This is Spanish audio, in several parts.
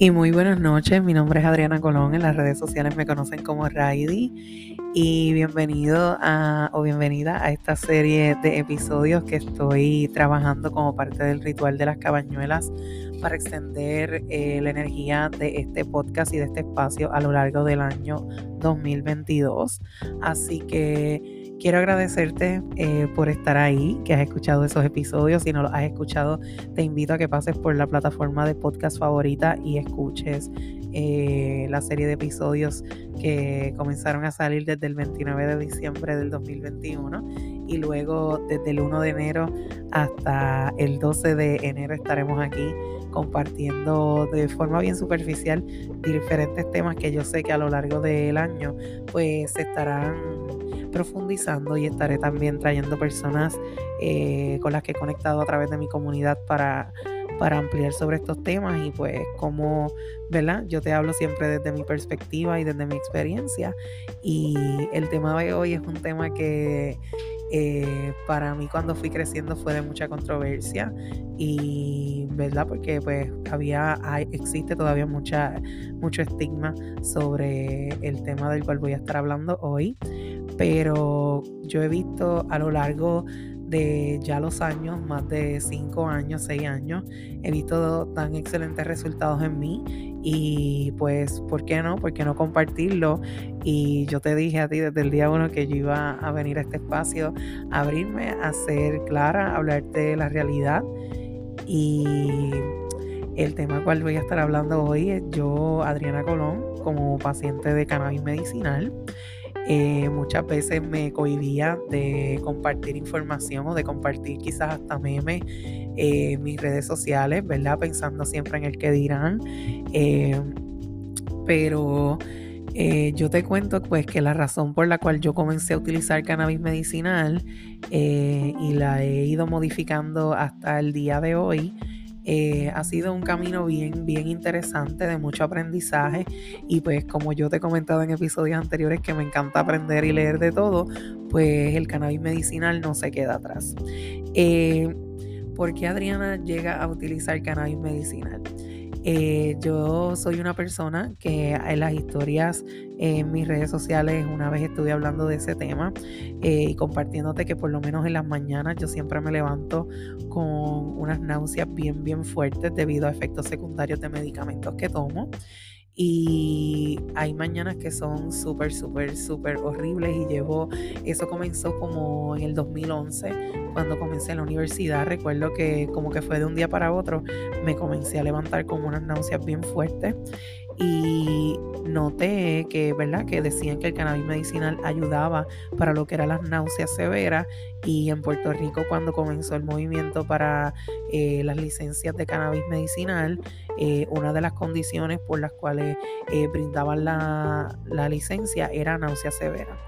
Y muy buenas noches, mi nombre es Adriana Colón, en las redes sociales me conocen como Raidi. Y bienvenido a o bienvenida a esta serie de episodios que estoy trabajando como parte del ritual de las cabañuelas para extender eh, la energía de este podcast y de este espacio a lo largo del año 2022. Así que Quiero agradecerte eh, por estar ahí, que has escuchado esos episodios. Si no los has escuchado, te invito a que pases por la plataforma de podcast favorita y escuches eh, la serie de episodios que comenzaron a salir desde el 29 de diciembre del 2021 y luego desde el 1 de enero hasta el 12 de enero estaremos aquí compartiendo de forma bien superficial diferentes temas que yo sé que a lo largo del año pues se estarán profundizando y estaré también trayendo personas eh, con las que he conectado a través de mi comunidad para, para ampliar sobre estos temas y pues como, ¿verdad? Yo te hablo siempre desde mi perspectiva y desde mi experiencia y el tema de hoy es un tema que eh, para mí cuando fui creciendo fue de mucha controversia y verdad porque pues había existe todavía mucha mucho estigma sobre el tema del cual voy a estar hablando hoy pero yo he visto a lo largo de ya los años, más de 5 años, 6 años, he visto tan excelentes resultados en mí y pues, ¿por qué no? ¿Por qué no compartirlo? Y yo te dije a ti desde el día uno que yo iba a venir a este espacio, a abrirme, a ser clara, a hablarte de la realidad y el tema cual voy a estar hablando hoy es yo, Adriana Colón, como paciente de cannabis medicinal. Eh, muchas veces me cohibía de compartir información o de compartir quizás hasta memes eh, en mis redes sociales, ¿verdad? Pensando siempre en el que dirán. Eh, pero yo te cuento pues que la razón por la cual yo comencé a utilizar cannabis medicinal y la he ido modificando hasta el día de hoy eh, ha sido un camino bien, bien interesante, de mucho aprendizaje y pues como yo te he comentado en episodios anteriores que me encanta aprender y leer de todo, pues el cannabis medicinal no se queda atrás. Eh, ¿Por qué Adriana llega a utilizar cannabis medicinal? Eh, yo soy una persona que en las historias en mis redes sociales una vez estuve hablando de ese tema eh, y compartiéndote que por lo menos en las mañanas yo siempre me levanto con unas náuseas bien bien fuertes debido a efectos secundarios de medicamentos que tomo y hay mañanas que son súper, súper, súper horribles y llevo, eso comenzó como en el 2011, cuando comencé en la universidad, recuerdo que como que fue de un día para otro, me comencé a levantar como unas náuseas bien fuertes y noté que, ¿verdad? Que decían que el cannabis medicinal ayudaba para lo que eran las náuseas severas y en Puerto Rico cuando comenzó el movimiento para eh, las licencias de cannabis medicinal, eh, una de las condiciones por las cuales eh, brindaban la, la licencia era náusea severa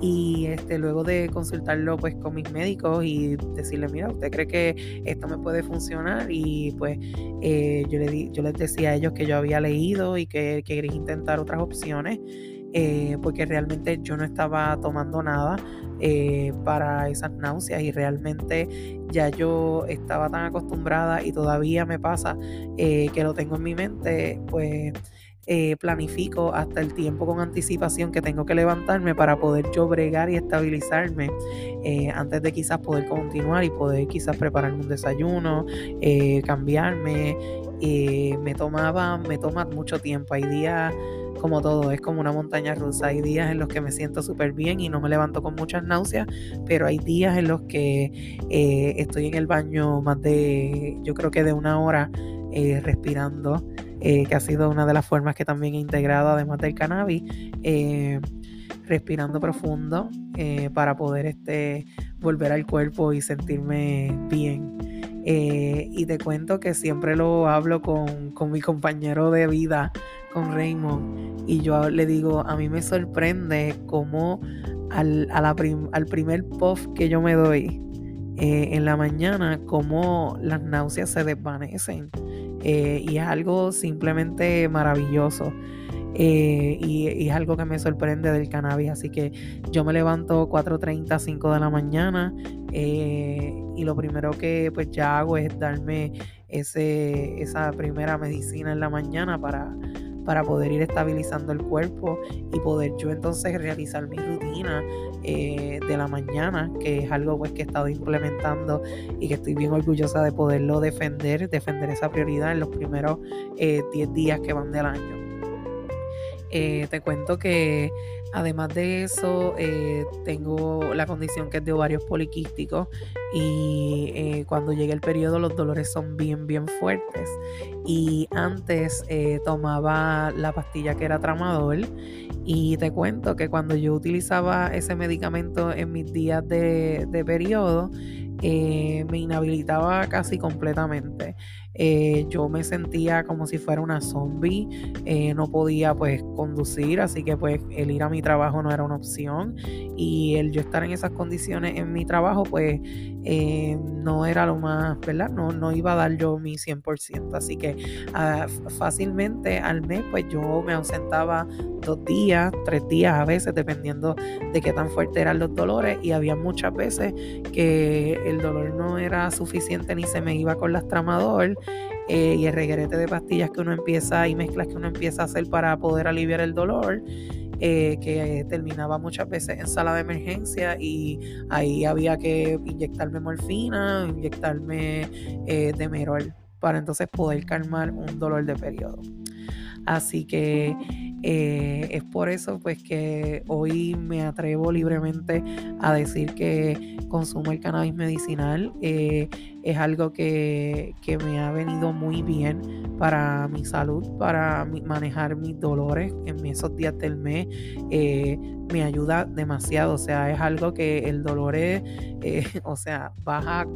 y este, luego de consultarlo pues con mis médicos y decirle, mira, ¿usted cree que esto me puede funcionar? Y pues eh, yo, le yo les decía a ellos que yo había leído y que, quería intentar otras opciones. Eh, porque realmente yo no estaba tomando nada eh, para esas náuseas y realmente ya yo estaba tan acostumbrada y todavía me pasa que lo tengo en mi mente, pues eh, planifico hasta el tiempo con anticipación que tengo que levantarme para poder yo bregar y estabilizarme eh, antes de quizás poder continuar y poder quizás prepararme un desayuno, eh, cambiarme. me tomaba, me toma mucho tiempo. Hay días como todo, es como una montaña rusa. Hay días en los que me siento súper bien y no me levanto con muchas náuseas, pero hay días en los que estoy en el baño más de, yo creo que de una hora respirando. Eh, que ha sido una de las formas que también he integrado, además del cannabis, eh, respirando profundo eh, para poder este, volver al cuerpo y sentirme bien. y te cuento que siempre lo hablo con, con mi compañero de vida, con Raymond, y yo le digo, a mí me sorprende cómo al, al primer puff que yo me doy en la mañana, cómo las náuseas se desvanecen. Eh, y es algo simplemente maravilloso. Eh, y, es algo que me sorprende del cannabis. Así que yo me levanto 4.30, 5 de la mañana eh, y lo primero que pues ya hago es darme ese, esa primera medicina en la mañana para, para poder ir estabilizando el cuerpo y poder yo entonces realizar mi rutina eh, de la mañana, que es algo pues que he estado implementando y que estoy bien orgullosa de poderlo defender, defender esa prioridad en los primeros 10 eh, días que van del año. Eh, te cuento que además de eso, eh, tengo la condición que es de ovarios poliquísticos y eh, cuando llega el periodo los dolores son bien, bien fuertes. Y antes tomaba la pastilla que era tramadol y te cuento que cuando yo utilizaba ese medicamento en mis días de, de periodo, me inhabilitaba casi completamente. Eh, yo me sentía como si fuera una zombie, eh, no podía pues conducir, así que pues el ir a mi trabajo no era una opción y el yo estar en esas condiciones en mi trabajo pues eh, no era lo más, ¿verdad? No, no iba a dar yo mi 100%, así que ah, fácilmente al mes pues yo me ausentaba dos días, tres días a veces, dependiendo de qué tan fuertes eran los dolores y había muchas veces que el dolor no era suficiente ni se me iba con las tramador eh, y el reguerete de pastillas que uno empieza y mezclas que uno empieza a hacer para poder aliviar el dolor. Eh, que terminaba muchas veces en sala de emergencia y ahí había que inyectarme morfina, inyectarme eh, demerol para entonces poder calmar un dolor de periodo. Así que eh, es por eso pues que hoy me atrevo libremente a decir que consumo el cannabis medicinal. Eh, es algo que, me ha venido muy bien para mi salud, para manejar mis dolores en esos días del mes. Eh, me ayuda demasiado, o sea, es algo que el dolor es, o sea, baja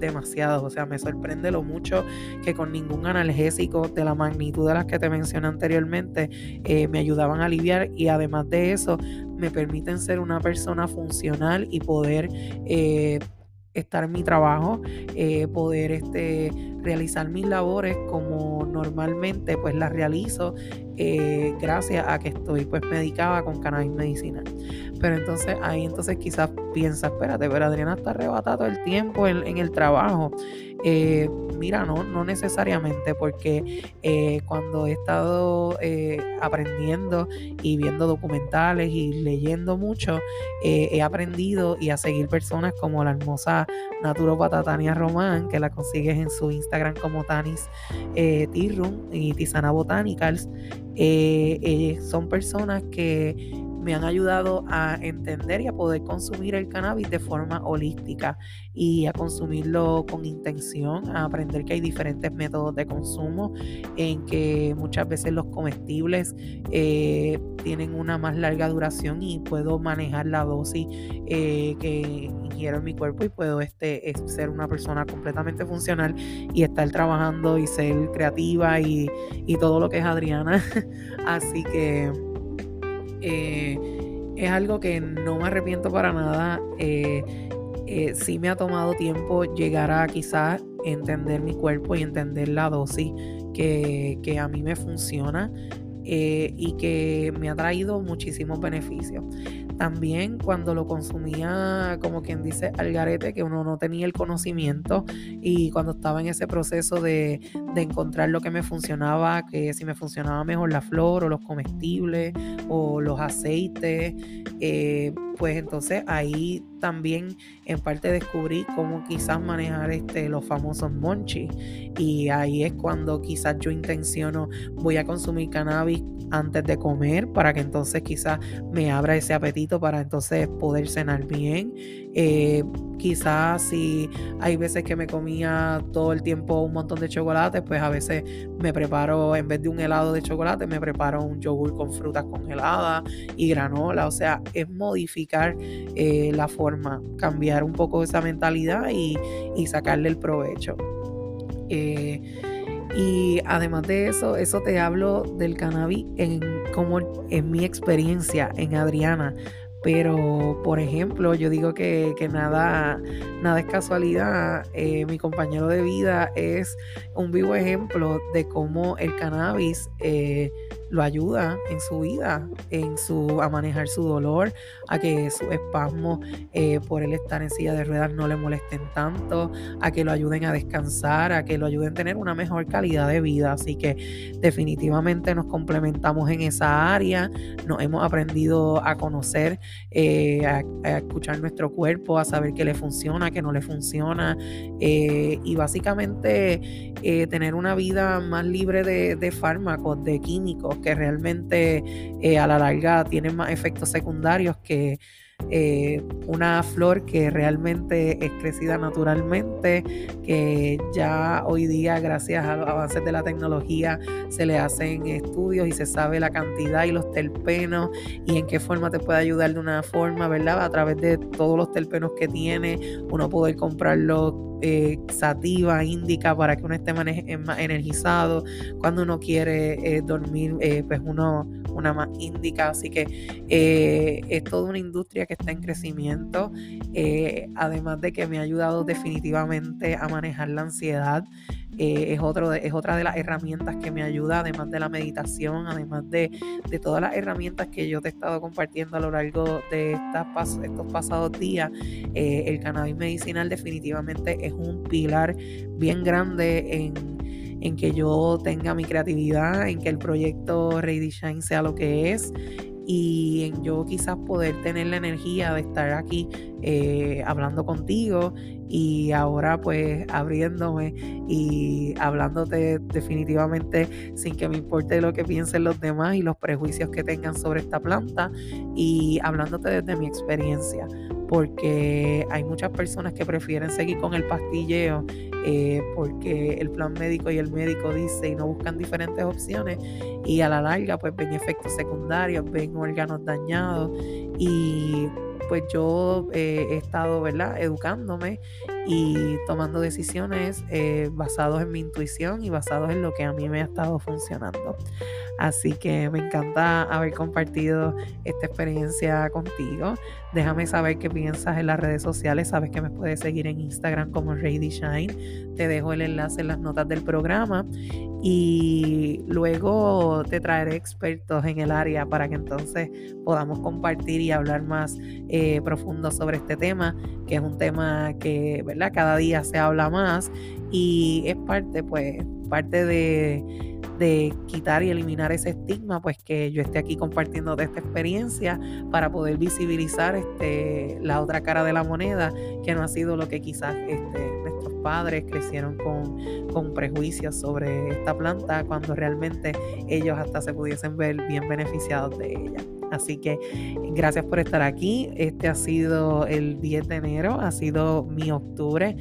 demasiado. O sea, me sorprende lo mucho que con ningún analgésico de la magnitud de las que te mencioné anteriormente eh, me ayudaban a aliviar y además de eso me permiten ser una persona funcional y poder eh, estar mi trabajo, eh, poder este, realizar mis labores como normalmente pues las realizo gracias a que estoy pues medicada con cannabis medicinal. Pero entonces ahí entonces quizás piensa, espérate, pero Adriana está arrebatada todo el tiempo en, el trabajo. Eh, mira, no, no necesariamente, porque eh, cuando he estado eh, aprendiendo y viendo documentales y leyendo mucho, he aprendido y a seguir personas como la hermosa naturopata Tania Román, que la consigues en su Instagram como Tanis Tirrum y Tisana Botanicals. son personas que me han ayudado a entender y a poder consumir el cannabis de forma holística y a consumirlo con intención, a aprender que hay diferentes métodos de consumo, en que muchas veces los comestibles eh, tienen una más larga duración y puedo manejar la dosis eh, que ingiero en mi cuerpo y puedo este, ser una persona completamente funcional y estar trabajando y ser creativa y, y todo lo que es Adriana. Así que eh, es algo que no me arrepiento para nada. Eh, eh, sí me ha tomado tiempo llegar a quizás entender mi cuerpo y entender la dosis que, que a mí me funciona y que me ha traído muchísimos beneficios. También cuando lo consumía, como quien dice, al garete, que uno no tenía el conocimiento y cuando estaba en ese proceso de, encontrar lo que me funcionaba, que si me funcionaba mejor la flor o los comestibles o los aceites, eh, pues entonces ahí también en parte descubrí cómo quizás manejar este, los famosos monchis y ahí es cuando quizás yo intenciono voy a consumir cannabis antes de comer para que entonces quizás me abra ese apetito para entonces poder cenar bien. Eh, quizás si hay veces que me comía todo el tiempo un montón de chocolate, pues a veces me preparo, en vez de un helado de chocolate, me preparo un yogur con frutas congeladas y granola. O sea, es modificar eh, la forma, cambiar un poco esa mentalidad y, sacarle el provecho. Eh, y además de eso, eso te hablo del cannabis en como en mi experiencia en Adriana. Pero, por ejemplo, yo digo que, nada, nada es casualidad. Eh, mi compañero de vida es un vivo ejemplo de cómo el cannabis eh, lo ayuda en su vida, en su, a manejar su dolor, a que sus espasmos eh, por él estar en silla de ruedas no le molesten tanto, a que lo ayuden a descansar, a que lo ayuden a tener una mejor calidad de vida. Así que definitivamente nos complementamos en esa área, nos hemos aprendido a conocer, eh, a, escuchar nuestro cuerpo, a saber qué le funciona, qué no le funciona eh, y básicamente tener una vida más libre de, de fármacos, de químicos que realmente eh, a la larga tienen más efectos secundarios que eh, una flor que realmente es crecida naturalmente, que ya hoy día gracias a los avances de la tecnología se le hacen estudios y se sabe la cantidad y los terpenos y en qué forma te puede ayudar de una forma, ¿verdad? A través de todos los terpenos que tiene, uno poder comprarlo eh, sativa, indica para que uno esté más energizado. Cuando uno quiere eh, dormir, eh, pues uno una más índica. Así que eh, es toda una industria que está en crecimiento. además de que me ha ayudado definitivamente a manejar la ansiedad. Es, otro es otra de las herramientas que me ayuda, además de la meditación, además de, todas las herramientas que yo te he estado compartiendo a lo largo de estas, estos pasados días. el cannabis medicinal definitivamente es un pilar bien grande en, en que yo tenga mi creatividad, en que el proyecto Ready Shine sea lo que es y en yo quizás poder tener la energía de estar aquí eh, hablando contigo y ahora pues abriéndome y hablándote definitivamente sin que me importe lo que piensen los demás y los prejuicios que tengan sobre esta planta y hablándote desde mi experiencia porque hay muchas personas que prefieren seguir con el pastilleo eh, porque el plan médico y el médico dice y no buscan diferentes opciones y a la larga pues ven efectos secundarios, ven órganos dañados y pues yo eh, he estado, ¿verdad? Educándome y tomando decisiones eh, basados en mi intuición y basados en lo que a mí me ha estado funcionando. Así que me encanta haber compartido esta experiencia contigo. Déjame saber qué piensas en las redes sociales. Sabes que me puedes seguir en Instagram como Ready Shine. Te dejo el enlace en las notas del programa y luego te traeré expertos en el área para que entonces podamos compartir y hablar más eh, profundo sobre este tema, que es un tema que. Cada día se habla más y es parte, pues, parte de de quitar y eliminar ese estigma, pues que yo esté aquí compartiendo de esta experiencia para poder visibilizar este, la otra cara de la moneda, que no ha sido lo que quizás este, nuestros padres crecieron con, con prejuicios sobre esta planta, cuando realmente ellos hasta se pudiesen ver bien beneficiados de ella. Así que gracias por estar aquí. Este ha sido el 10 de enero, ha sido mi octubre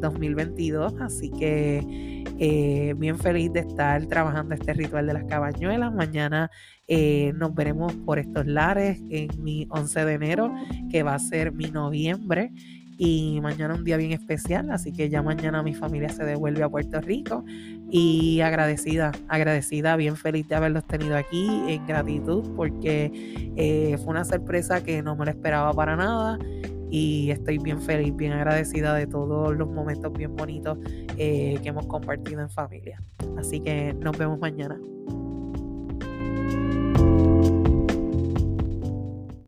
2022, eh, así que eh, bien feliz de estar trabajando este ritual de las cabañuelas. Mañana eh, nos veremos por estos lares en mi 11 de enero, que va a ser mi noviembre. Y mañana un día bien especial, así que ya mañana mi familia se devuelve a Puerto Rico. Y agradecida, agradecida, bien feliz de haberlos tenido aquí, en gratitud, porque eh, fue una sorpresa que no me lo esperaba para nada y estoy bien feliz, bien agradecida de todos los momentos bien bonitos eh, que hemos compartido en familia. Así que nos vemos mañana.